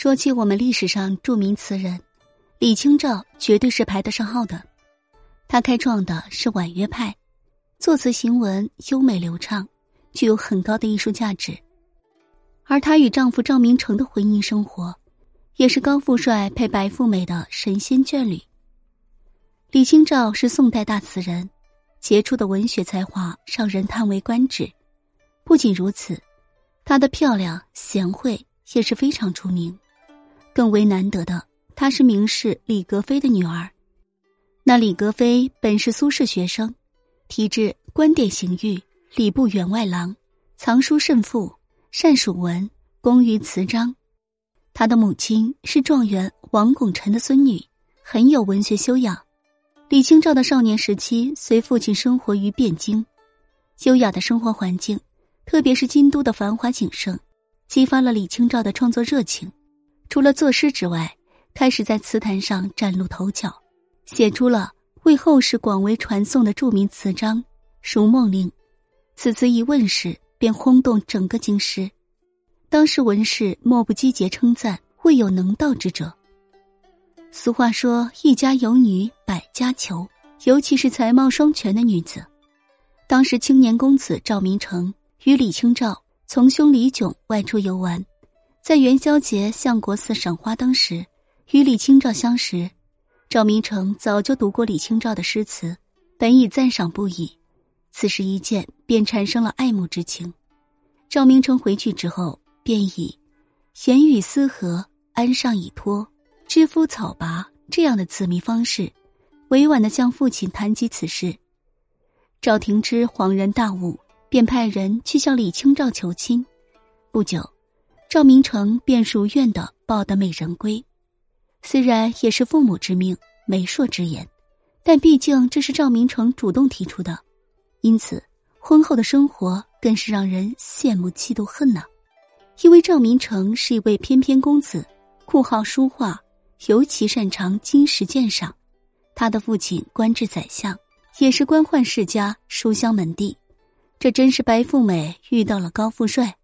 说起我们历史上著名词人，李清照绝对是排得上号的。他开创的是婉约派，作词行文优美流畅，具有很高的艺术价值。而她与丈夫赵明诚的婚姻生活，也是高富帅配白富美的神仙眷侣。李清照是宋代大词人，杰出的文学才华让人叹为观止。不仅如此，她的漂亮贤惠也是非常出名。更为难得的，她是名士李格非的女儿。那李格非本是苏轼学生，体制观点刑狱，礼部员外郎，藏书甚富，善属文，工于词章。他的母亲是状元王拱辰的孙女，很有文学修养。李清照的少年时期随父亲生活于汴京，优雅的生活环境，特别是京都的繁华景胜，激发了李清照的创作热情。除了作诗之外，开始在词坛上崭露头角，写出了为后世广为传颂的著名词章《如梦令》。此词一问世，便轰动整个京师，当时文士莫不积节称赞，未有能道之者。俗话说：“一家有女百家求”，尤其是才貌双全的女子。当时青年公子赵明诚与李清照从兄李炯外出游玩。在元宵节相国寺赏花灯时，与李清照相识。赵明诚早就读过李清照的诗词，本已赞赏不已。此时一见，便产生了爱慕之情。赵明诚回去之后，便以“闲语思和，安上以托，知夫草拔”这样的字谜方式，委婉的向父亲谈及此事。赵廷之恍然大悟，便派人去向李清照求亲。不久。赵明诚便如愿的抱得美人归，虽然也是父母之命、媒妁之言，但毕竟这是赵明诚主动提出的，因此婚后的生活更是让人羡慕、嫉妒、恨呐。因为赵明诚是一位翩翩公子，酷好书画，尤其擅长金石鉴赏。他的父亲官至宰相，也是官宦世家、书香门第，这真是白富美遇到了高富帅。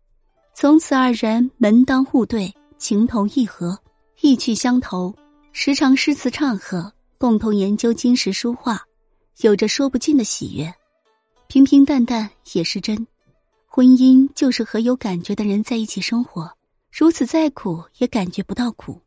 从此二人门当户对，情投意合，意趣相投，时常诗词唱和，共同研究金石书画，有着说不尽的喜悦。平平淡淡也是真，婚姻就是和有感觉的人在一起生活，如此再苦也感觉不到苦。